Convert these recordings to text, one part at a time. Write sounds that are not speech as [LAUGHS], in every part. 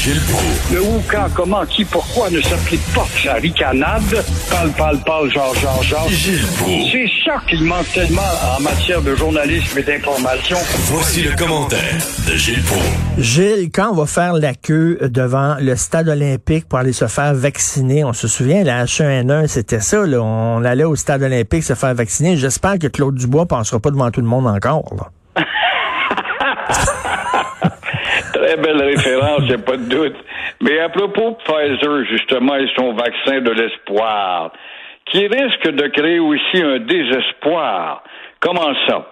Gilles Proulx. Le où, quand, comment, qui, pourquoi ne s'applique pas sa ricanade? Parle, parle, parle, genre, genre, genre. Gilles Proulx. C'est ça qu'il manque tellement en matière de journalisme et d'information. Voici le commentaire de Gilles Proulx. Gilles, quand on va faire la queue devant le stade olympique pour aller se faire vacciner, on se souvient, la H1N1, c'était ça, là. On allait au stade olympique se faire vacciner. J'espère que Claude Dubois passera pas devant tout le monde encore, là. [LAUGHS] Très belle référence, il pas de doute. Mais à propos de Pfizer, justement, et son vaccin de l'espoir, qui risque de créer aussi un désespoir. Comment ça?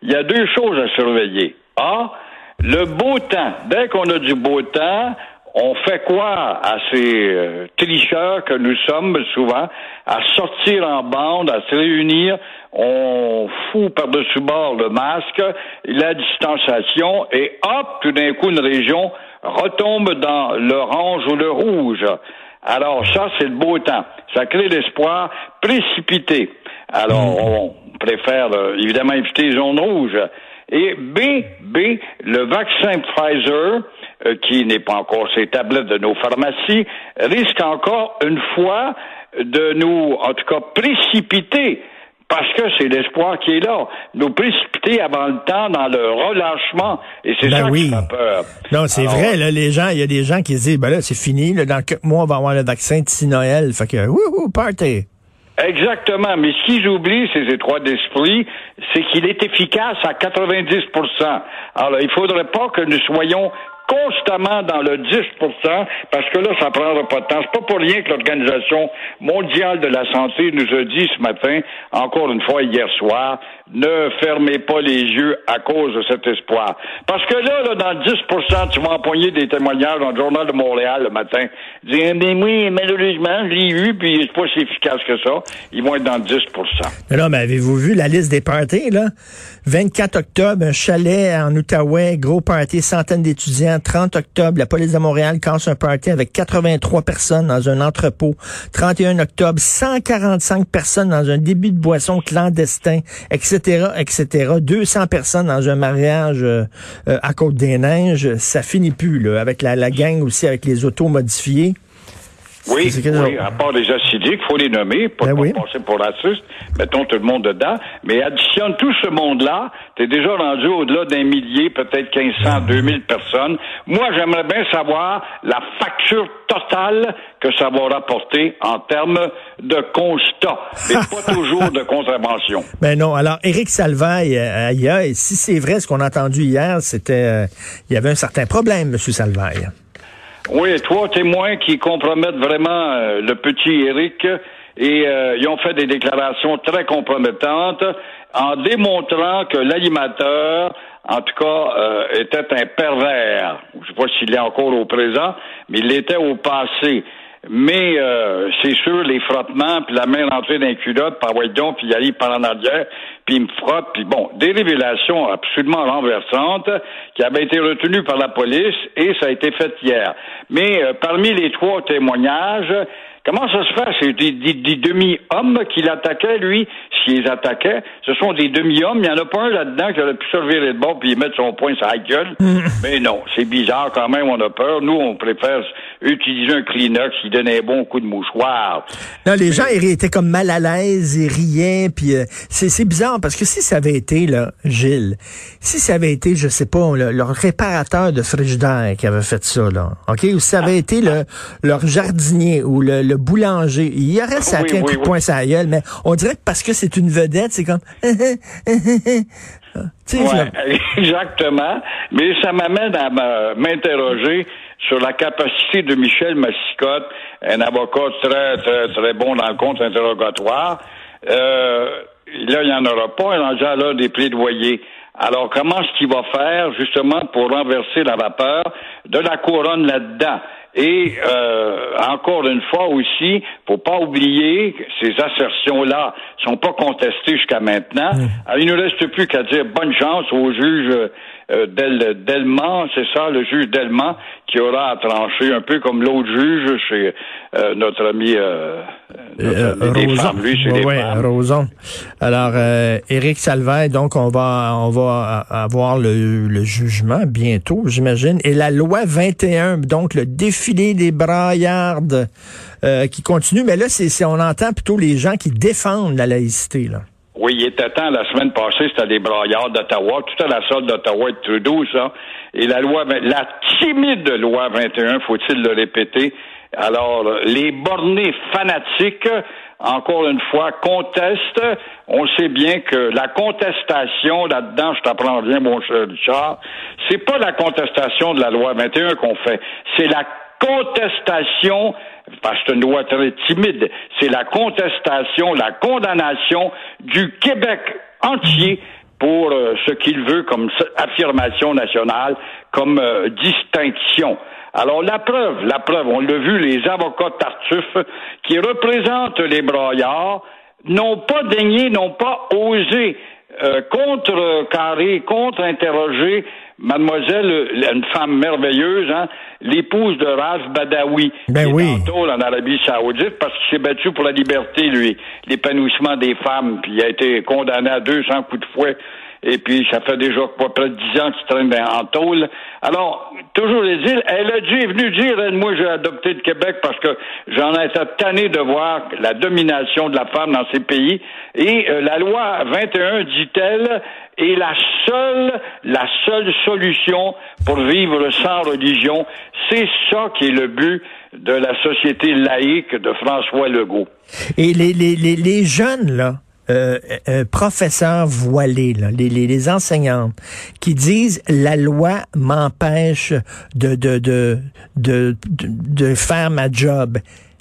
Il y a deux choses à surveiller. A, le beau temps. Dès qu'on a du beau temps, on fait quoi à ces euh, tricheurs que nous sommes souvent, à sortir en bande, à se réunir, on fout par-dessus bord le masque, la distanciation, et hop, tout d'un coup, une région retombe dans l'orange ou le rouge. Alors ça, c'est le beau temps. Ça crée l'espoir précipité. Alors, on préfère euh, évidemment éviter les zones rouges. Et B, B, le vaccin Pfizer, euh, qui n'est pas encore ces tablettes de nos pharmacies, risque encore une fois de nous, en tout cas, précipiter parce que c'est l'espoir qui est là. Nous précipiter avant le temps dans le relâchement. Et c'est Ben ça oui. qui fait peur. Non, c'est Alors, vrai, là, les gens, il y a des gens qui se disent, ben là, c'est fini, là, dans quelques mois, on va avoir le vaccin d'ici Noël. Fait que, wouhou, party. Exactement. Mais ce qu'ils oublient, ces étroits d'esprit, c'est qu'il est efficace à 90% Alors, il faudrait pas que nous soyons constamment dans le 10% parce que là, ça prendra pas de temps. C'est pas pour rien que l'Organisation mondiale de la santé nous a dit ce matin, encore une fois hier soir, ne fermez pas les yeux à cause de cet espoir. Parce que là, là dans le 10% tu vas empoigner des témoignages dans le Journal de Montréal le matin. Dire, mais oui, malheureusement, je l'ai eu, puis c'est pas si efficace que ça. Ils vont être dans le 10 Mais là, mais avez-vous vu la liste des parties, là? 24 octobre, un chalet en Outaouais, gros party, centaines d'étudiants. 30 octobre, la police de Montréal casse un party avec 83 personnes dans un entrepôt. 31 octobre, 145 personnes dans un début de boisson clandestin, etc., etc. 200 personnes dans un mariage euh, euh, à Côte-des-Neiges. Ça finit plus, là, avec la, la gang aussi, avec les autos modifiées. Oui, oui, à part les acidiques, faut les nommer, Ben pas oui. passer pour raciste, mettons tout le monde dedans, mais additionne tout ce monde-là, t'es déjà rendu au-delà d'un millier, peut-être 1500, 2000 personnes. Moi, j'aimerais bien savoir la facture totale que ça va rapporter en termes de constat, et [LAUGHS] pas toujours de contravention. Ben non. Alors, Éric Salvaille, euh, et si c'est vrai ce qu'on a entendu hier, c'était, euh, il y avait un certain problème, M. Salvaille. Oui, trois témoins qui compromettent vraiment euh, le petit Eric et euh, ils ont fait des déclarations très compromettantes en démontrant que l'animateur, en tout cas, euh, était un pervers. Je ne sais pas s'il est encore au présent, mais il l'était au passé. Mais euh, c'est sûr, les frottements, puis la main rentrée dans les culottes, par donc, puis il arrive par en arrière, puis il me frotte, puis bon, des révélations absolument renversantes qui avaient été retenues par la police et ça a été fait hier. Mais euh, parmi les trois témoignages, Comment ça se fait? C'est des, des- des demi-hommes qui l'attaquaient, lui, les attaquaient. Ce sont des demi-hommes. Il n'y en a pas un là-dedans qui aurait pu se revirer de bord puis mettre son poing sur la gueule. Mais non, c'est bizarre quand même, on a peur. Nous, on préfère utiliser un Kleenex qui donne un bon coup de mouchoir. Là, les gens ils étaient comme mal à l'aise, ils riaient, puis euh, c'est bizarre parce que si ça avait été là, Gilles, si ça avait été, je sais pas, le- leur réparateur de frigidaire qui avait fait ça là, ok, ou si ça avait été le, leur jardinier ou le, le boulanger, il y aurait sacré Oui, un oui, coup de oui. poing sur la gueule, mais on dirait que parce que c'est une vedette, c'est comme, [LAUGHS] Ouais, [LAUGHS] exactement. Mais ça m'amène à m'interroger sur la capacité de Michel Massicotte, un avocat très, très, très bon dans le contre-interrogatoire. Euh, là, il n'y en aura pas, il en a là des plaidoyers. Alors, comment est-ce qu'il va faire, justement, pour renverser la vapeur de la couronne là-dedans? Et euh, encore une fois aussi, faut pas oublier que ces assertions-là sont pas contestées jusqu'à maintenant. Alors, il ne reste plus qu'à dire bonne chance aux juges euh, Del, Delman, c'est ça, le juge Delman, qui aura à trancher, un peu comme l'autre juge chez euh, notre ami, euh, notre ami des femmes, lui, c'est ouais, Roson. Alors, Éric Salvaire, donc on va on va avoir le, le jugement bientôt, j'imagine. Et la loi 21, donc le des braillardes qui continue, mais là, c'est on entend plutôt les gens qui défendent la laïcité, là. Oui, il était temps, la semaine passée, c'était des braillards d'Ottawa, tout à la sorte d'Ottawa et de Trudeau, ça. Et la loi, la timide loi 21, faut-il le répéter? Alors, les bornés fanatiques, encore une fois, contestent. On sait bien que la contestation, là-dedans, je t'apprends bien, mon cher Richard, c'est pas la contestation de la loi 21 qu'on fait, c'est la contestation parce que c'est une loi très timide, c'est la contestation, la condamnation du Québec entier pour euh, ce qu'il veut comme affirmation nationale, comme euh, distinction. Alors la preuve, la preuve, on l'a vu, les avocats Tartuffe qui représentent les broyards n'ont pas daigné, n'ont pas osé euh, contre-carrer, contre-interroger mademoiselle, une femme merveilleuse, hein, l'épouse de Ralph Badawi, ben qui oui. est en Arabie Saoudite, parce qu'il s'est battu pour la liberté, lui, l'épanouissement des femmes, puis il a été condamné à 200 coups de fouet et puis ça fait déjà quoi, près de dix ans qu'il traîne en tôle. Alors, toujours les îles, elle a dit, est venue dire, moi j'ai adopté le Québec parce que j'en ai été tanné de voir la domination de la femme dans ces pays. Et euh, la loi 21, dit-elle, est la seule, la seule solution pour vivre sans religion. C'est ça qui est le but de la société laïque de François Legault. Et les, les, les, les jeunes, là, euh, euh, professeurs voilés, les, les, les, enseignantes, qui disent la loi m'empêche de de, de, de, de, faire ma job.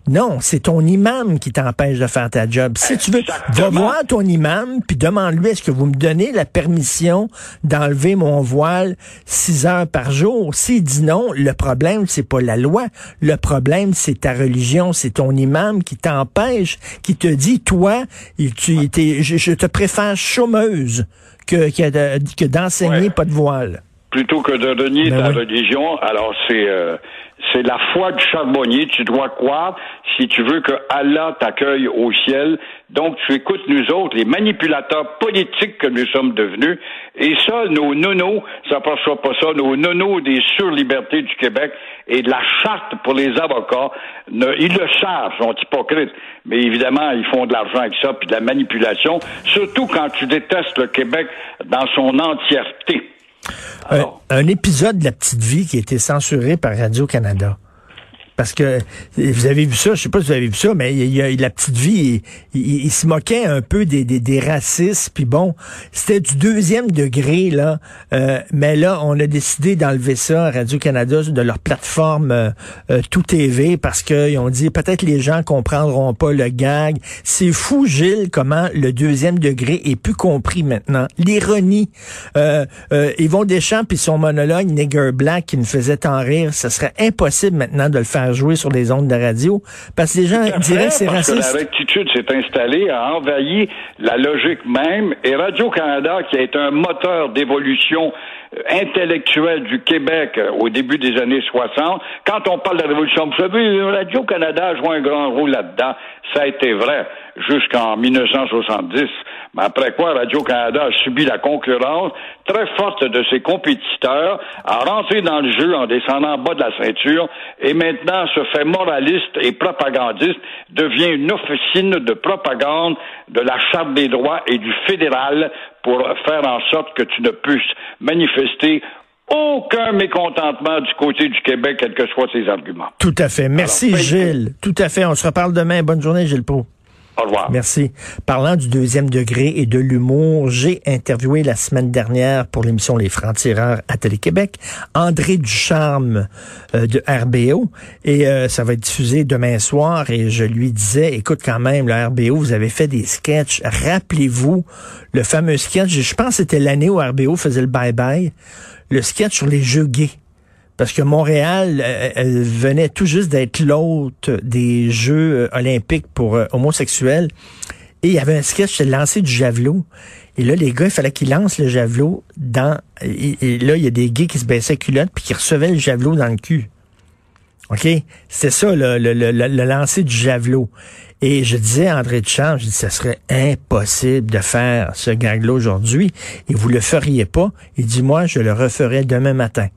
Non, c'est ton imam qui t'empêche de faire ta job. Si tu veux, va voir ton imam, puis demande-lui, est-ce que vous me donnez la permission d'enlever mon voile six heures par jour? S'il dit non, le problème, c'est pas la loi. Le problème, c'est ta religion, c'est ton imam qui t'empêche, qui te dit, toi, tu, je, te préfère chômeuse que, que, d'enseigner pas de voile plutôt que de renier ben ta religion. Alors c'est euh, c'est la foi du charbonnier. Tu dois croire si tu veux que Allah t'accueille au ciel. Donc tu écoutes nous autres, les manipulateurs politiques que nous sommes devenus. Et ça, nos nonos, ça passera pas ça, nos nonos des surlibertés du Québec et de la charte pour les avocats, ils le savent, sont hypocrites. Mais évidemment, ils font de l'argent avec ça, puis de la manipulation, surtout quand tu détestes le Québec dans son entièreté. Un, épisode de La Petite Vie qui a été censuré par Radio-Canada. Parce que vous avez vu ça, je sais pas si vous avez vu ça, mais il y a, la petite vie, il, se moquait un peu des, des, des racistes, puis bon, c'était du deuxième degré là, euh, mais là on a décidé d'enlever ça à Radio Canada de leur plateforme euh, euh, Tout TV parce qu'ils ont dit peut-être les gens comprendront pas le gag. C'est fou Gilles comment le deuxième degré est plus compris maintenant. L'ironie, euh, Yvon Deschamps puis son monologue Nigger Black qui nous faisait tant rire, ce serait impossible maintenant de le faire jouer sur les ondes de radio. Parce que les gens diraient que c'est raciste. la rectitude s'est installée, a envahi la logique même. Et Radio-Canada, qui été un moteur d'évolution euh, intellectuelle du Québec euh, au début des années 60. Quand on parle de la Révolution, vous savez, Radio-Canada a un grand rôle là-dedans. Ça a été vrai jusqu'en 1970. Mais après quoi, Radio-Canada a subi la concurrence très forte de ses compétiteurs, a rentré dans le jeu en descendant en bas de la ceinture et maintenant se fait moraliste et propagandiste, devient une officine de propagande de la Charte des droits et du fédéral pour faire en sorte que tu ne puisses manifester aucun mécontentement du côté du Québec, quels que soient ses arguments. Tout à fait. Merci, Gilles. Tout à fait. On se reparle demain. Bonne journée, Gilles Pro. Au revoir. Merci. Parlant du deuxième degré et de l'humour, j'ai interviewé la semaine dernière pour l'émission Les Francs-Tireurs à Télé-Québec André Ducharme euh, de RBO et euh, ça va être diffusé demain soir et je lui disais, écoute quand même, le RBO, vous avez fait des sketchs. Rappelez-vous le fameux sketch, je pense que c'était l'année où RBO faisait le bye-bye, le sketch sur les jeux gays parce que Montréal euh, elle venait tout juste d'être l'hôte des Jeux euh, olympiques pour euh, homosexuels. Et il y avait un sketch, c'était lancé du javelot. Et là, les gars, il fallait qu'ils lancent le javelot dans... Et, là, il y a des gays qui se baissaient culotte puis qui recevaient le javelot dans le cul. OK? C'est ça, le, le, le, le, lancer du javelot. Et je disais à André Duchamp, je dis, ce serait impossible de faire ce gag-là aujourd'hui. Et vous le feriez pas. Il dit, moi, je le referai demain matin.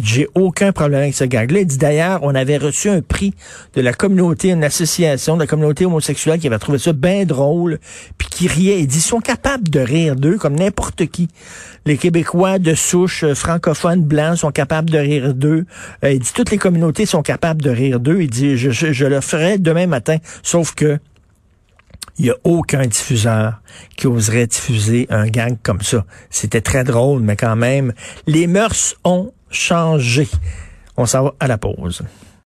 J'ai aucun problème avec ce gag-là. Il dit d'ailleurs, on avait reçu un prix de la communauté, une association de la communauté homosexuelle qui avait trouvé ça bien drôle, puis qui riait. Il dit, ils sont capables de rire d'eux comme n'importe qui. Les Québécois de souche euh, francophones blancs sont capables de rire d'eux. Euh, il dit, toutes les communautés sont capables de rire d'eux. Il dit, je, je le ferai demain matin. Sauf que il n'y a aucun diffuseur qui oserait diffuser un gang comme ça. C'était très drôle, mais quand même, les mœurs ont changé. On s'en va à la pause.